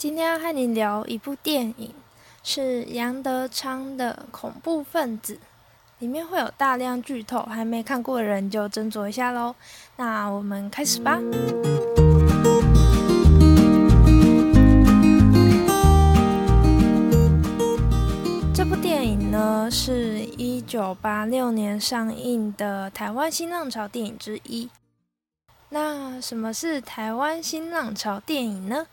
今天要和你聊一部电影，是杨德昌的《恐怖分子》，里面会有大量剧透，还没看过的人就斟酌一下喽。那我们开始吧。这部电影呢，是一九八六年上映的台湾新浪潮电影之一。那什么是台湾新浪潮电影呢？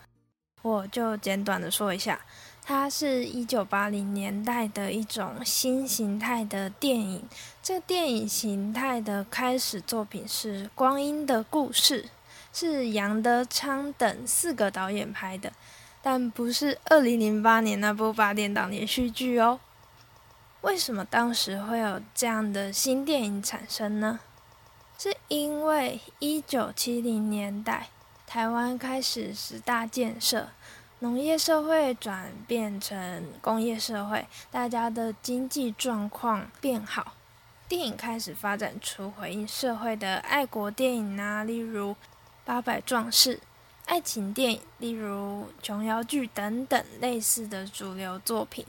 我就简短的说一下，它是一九八零年代的一种新形态的电影。这个电影形态的开始作品是《光阴的故事》，是杨德昌等四个导演拍的。但不是二零零八年那部八点档连续剧哦。为什么当时会有这样的新电影产生呢？是因为一九七零年代台湾开始十大建设，农业社会转变成工业社会，大家的经济状况变好，电影开始发展出回应社会的爱国电影啊，例如《八百壮士》。爱情电影，例如琼瑶剧等等类似的主流作品，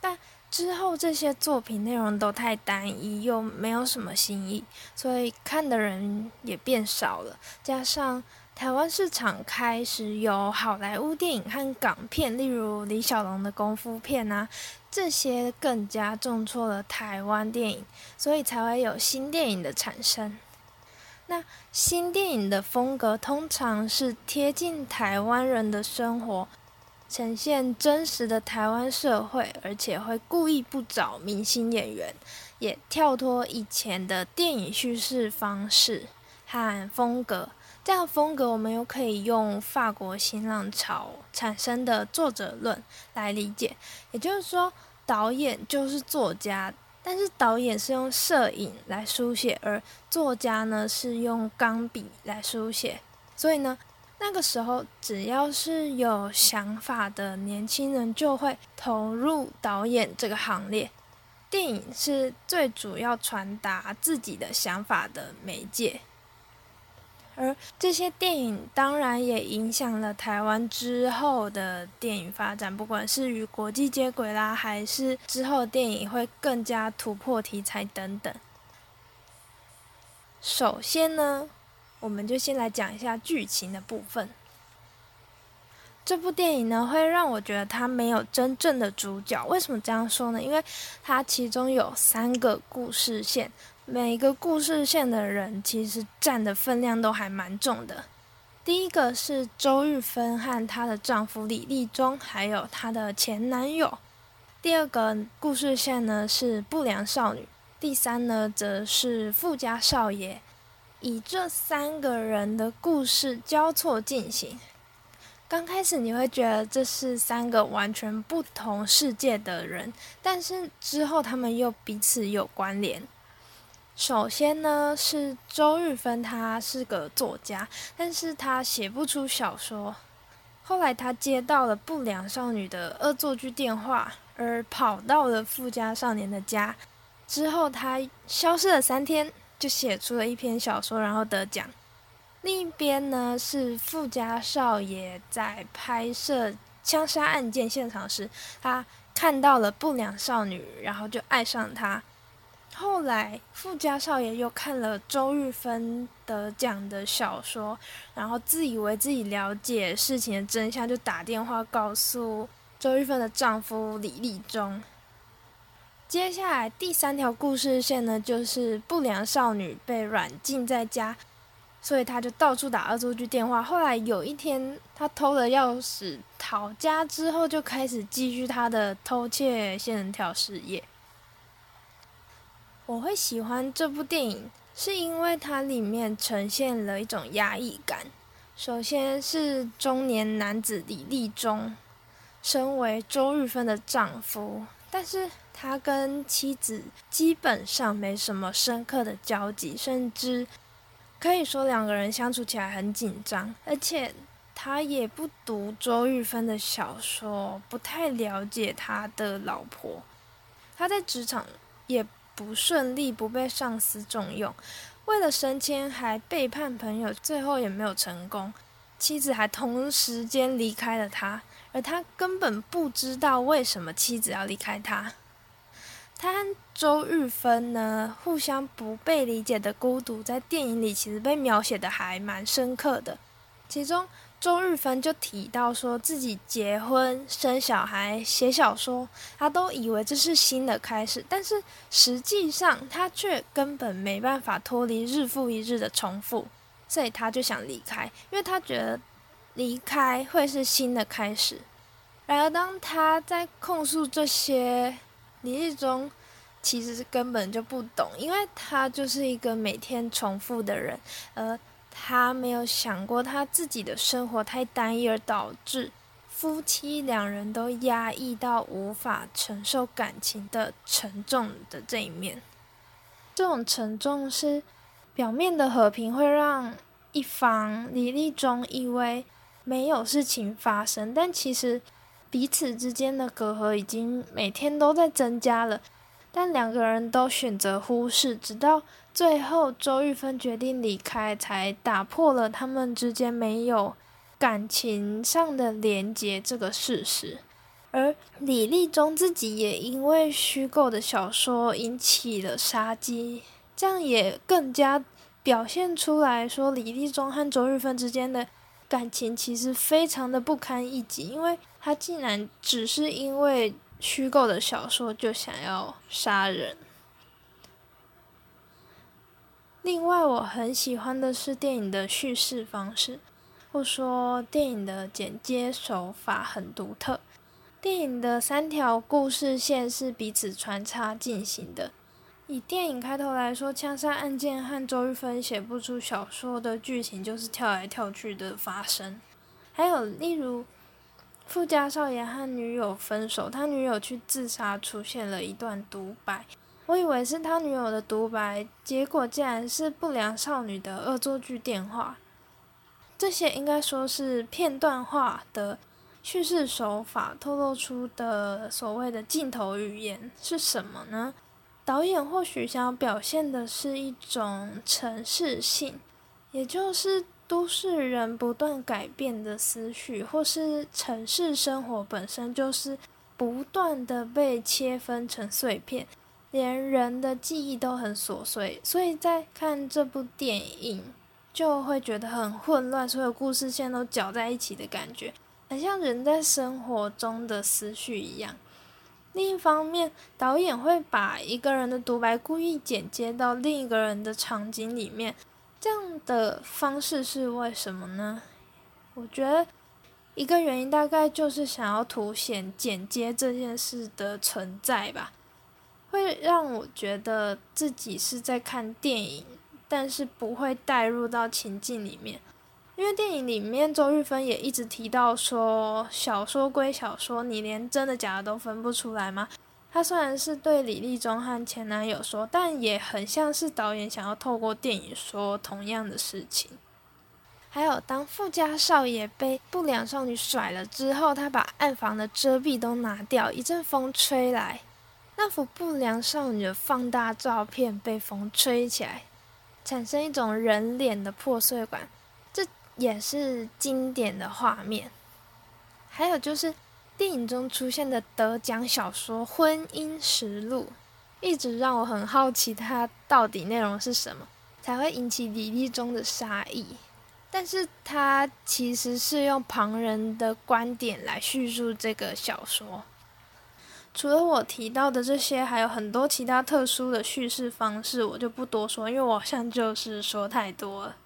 但之后这些作品内容都太单一，又没有什么新意，所以看的人也变少了。加上台湾市场开始有好莱坞电影和港片，例如李小龙的功夫片啊，这些更加重挫了台湾电影，所以才会有新电影的产生。那新电影的风格通常是贴近台湾人的生活，呈现真实的台湾社会，而且会故意不找明星演员，也跳脱以前的电影叙事方式和风格。这样风格，我们又可以用法国新浪潮产生的作者论来理解，也就是说，导演就是作家。但是导演是用摄影来书写，而作家呢是用钢笔来书写。所以呢，那个时候只要是有想法的年轻人就会投入导演这个行列。电影是最主要传达自己的想法的媒介。而这些电影当然也影响了台湾之后的电影发展，不管是与国际接轨啦，还是之后电影会更加突破题材等等。首先呢，我们就先来讲一下剧情的部分。这部电影呢，会让我觉得它没有真正的主角。为什么这样说呢？因为它其中有三个故事线。每一个故事线的人其实占的分量都还蛮重的。第一个是周玉芬和她的丈夫李立忠，还有她的前男友。第二个故事线呢是不良少女。第三呢则是富家少爷。以这三个人的故事交错进行。刚开始你会觉得这是三个完全不同世界的人，但是之后他们又彼此有关联。首先呢，是周玉芬，她是个作家，但是她写不出小说。后来她接到了不良少女的恶作剧电话，而跑到了富家少年的家。之后她消失了三天，就写出了一篇小说，然后得奖。另一边呢，是富家少爷在拍摄枪杀案件现场时，他看到了不良少女，然后就爱上她。后来，富家少爷又看了周玉芬得奖的小说，然后自以为自己了解事情的真相，就打电话告诉周玉芬的丈夫李立忠。接下来第三条故事线呢，就是不良少女被软禁在家，所以他就到处打恶作剧电话。后来有一天，他偷了钥匙逃家之后，就开始继续他的偷窃仙人跳事业。我会喜欢这部电影，是因为它里面呈现了一种压抑感。首先是中年男子李立忠，身为周玉芬的丈夫，但是他跟妻子基本上没什么深刻的交集，甚至可以说两个人相处起来很紧张。而且他也不读周玉芬的小说，不太了解他的老婆。他在职场也。不顺利，不被上司重用，为了升迁还背叛朋友，最后也没有成功。妻子还同时间离开了他，而他根本不知道为什么妻子要离开他。他和周玉芬呢，互相不被理解的孤独，在电影里其实被描写的还蛮深刻的。其中，周玉芬就提到说自己结婚、生小孩、写小说，他都以为这是新的开始，但是实际上他却根本没办法脱离日复一日的重复，所以他就想离开，因为他觉得离开会是新的开始。然而，当他在控诉这些，李立忠其实是根本就不懂，因为他就是一个每天重复的人，而他没有想过他自己的生活太单一，而导致夫妻两人都压抑到无法承受感情的沉重的这一面。这种沉重是表面的和平会让一方李立忠以为没有事情发生，但其实。彼此之间的隔阂已经每天都在增加了，但两个人都选择忽视，直到最后周玉芬决定离开，才打破了他们之间没有感情上的连结这个事实。而李立忠自己也因为虚构的小说引起了杀机，这样也更加表现出来说李立忠和周玉芬之间的感情其实非常的不堪一击，因为。他竟然只是因为虚构的小说就想要杀人。另外，我很喜欢的是电影的叙事方式，或说电影的剪接手法很独特。电影的三条故事线是彼此穿插进行的。以电影开头来说，枪杀案件和周玉芬写不出小说的剧情就是跳来跳去的发生。还有例如。富家少爷和女友分手，他女友去自杀，出现了一段独白。我以为是他女友的独白，结果竟然是不良少女的恶作剧电话。这些应该说是片段化的叙事手法透露出的所谓的镜头语言是什么呢？导演或许想要表现的是一种城市性，也就是。都市人不断改变的思绪，或是城市生活本身就是不断的被切分成碎片，连人的记忆都很琐碎，所以在看这部电影就会觉得很混乱，所有故事线都搅在一起的感觉，很像人在生活中的思绪一样。另一方面，导演会把一个人的独白故意剪接到另一个人的场景里面。这样的方式是为什么呢？我觉得一个原因大概就是想要凸显剪接这件事的存在吧，会让我觉得自己是在看电影，但是不会带入到情境里面。因为电影里面周玉芬也一直提到说，小说归小说，你连真的假的都分不出来吗？他虽然是对李立忠和前男友说，但也很像是导演想要透过电影说同样的事情。还有，当富家少爷被不良少女甩了之后，他把暗房的遮蔽都拿掉，一阵风吹来，那幅不良少女的放大照片被风吹起来，产生一种人脸的破碎感，这也是经典的画面。还有就是。电影中出现的得奖小说《婚姻实录》，一直让我很好奇，它到底内容是什么，才会引起李立忠的杀意。但是，它其实是用旁人的观点来叙述这个小说。除了我提到的这些，还有很多其他特殊的叙事方式，我就不多说，因为我好像就是说太多了。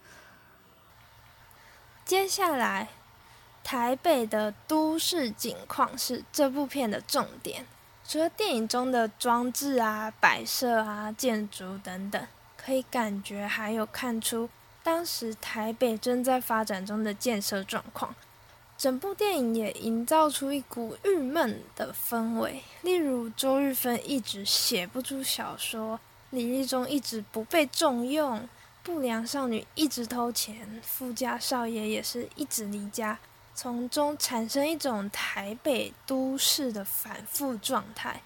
接下来。台北的都市景况是这部片的重点，除了电影中的装置啊、摆设啊、建筑等等，可以感觉还有看出当时台北正在发展中的建设状况。整部电影也营造出一股郁闷的氛围，例如周玉芬一直写不出小说，李立忠一直不被重用，不良少女一直偷钱，富家少爷也是一直离家。从中产生一种台北都市的反复状态。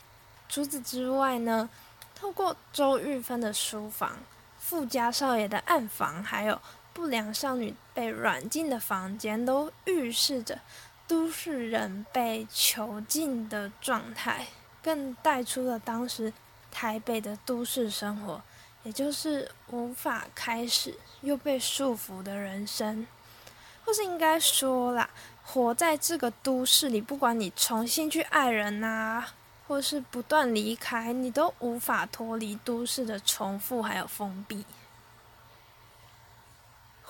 除此之外呢，透过周玉芬的书房、富家少爷的暗房，还有不良少女被软禁的房间，都预示着都市人被囚禁的状态，更带出了当时台北的都市生活，也就是无法开始又被束缚的人生，或是应该说啦，活在这个都市里，不管你重新去爱人呐。或是不断离开，你都无法脱离都市的重复还有封闭。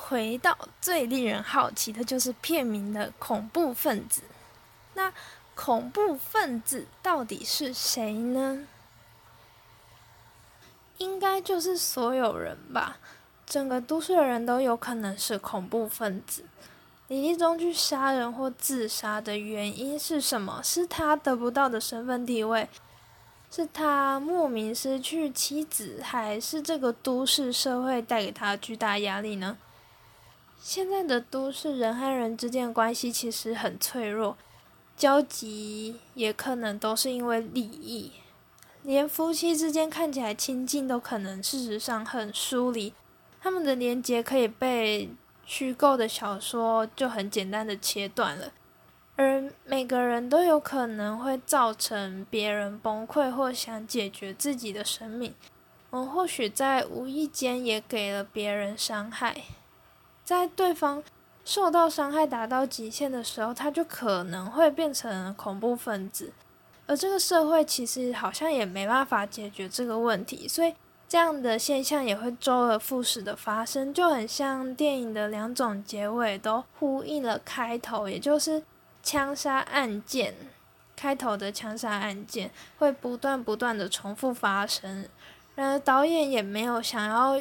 回到最令人好奇的，就是片名的恐怖分子。那恐怖分子到底是谁呢？应该就是所有人吧。整个都市的人都有可能是恐怖分子。李立忠去杀人或自杀的原因是什么？是他得不到的身份地位，是他莫名失去妻子，还是这个都市社会带给他巨大压力呢？现在的都市人和人之间的关系其实很脆弱，交集也可能都是因为利益，连夫妻之间看起来亲近都可能事实上很疏离，他们的连结可以被。虚构的小说就很简单的切断了，而每个人都有可能会造成别人崩溃或想解决自己的生命。我们或许在无意间也给了别人伤害，在对方受到伤害达到极限的时候，他就可能会变成恐怖分子。而这个社会其实好像也没办法解决这个问题，所以。这样的现象也会周而复始的发生，就很像电影的两种结尾都呼应了开头，也就是枪杀案件开头的枪杀案件会不断不断的重复发生。然而导演也没有想要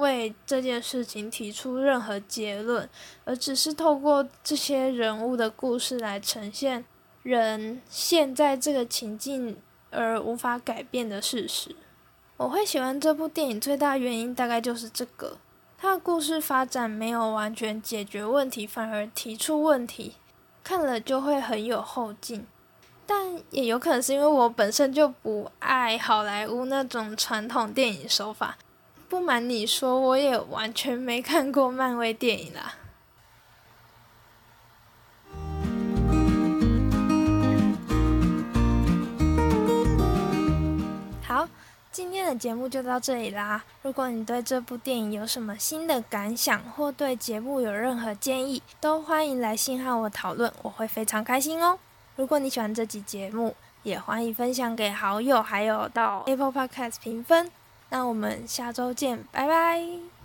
为这件事情提出任何结论，而只是透过这些人物的故事来呈现人现在这个情境而无法改变的事实。我会喜欢这部电影最大原因大概就是这个，它的故事发展没有完全解决问题，反而提出问题，看了就会很有后劲。但也有可能是因为我本身就不爱好莱坞那种传统电影手法。不瞒你说，我也完全没看过漫威电影啦。好。今天的节目就到这里啦！如果你对这部电影有什么新的感想，或对节目有任何建议，都欢迎来信和我讨论，我会非常开心哦。如果你喜欢这集节目，也欢迎分享给好友，还有到 Apple Podcast 评分。那我们下周见，拜拜。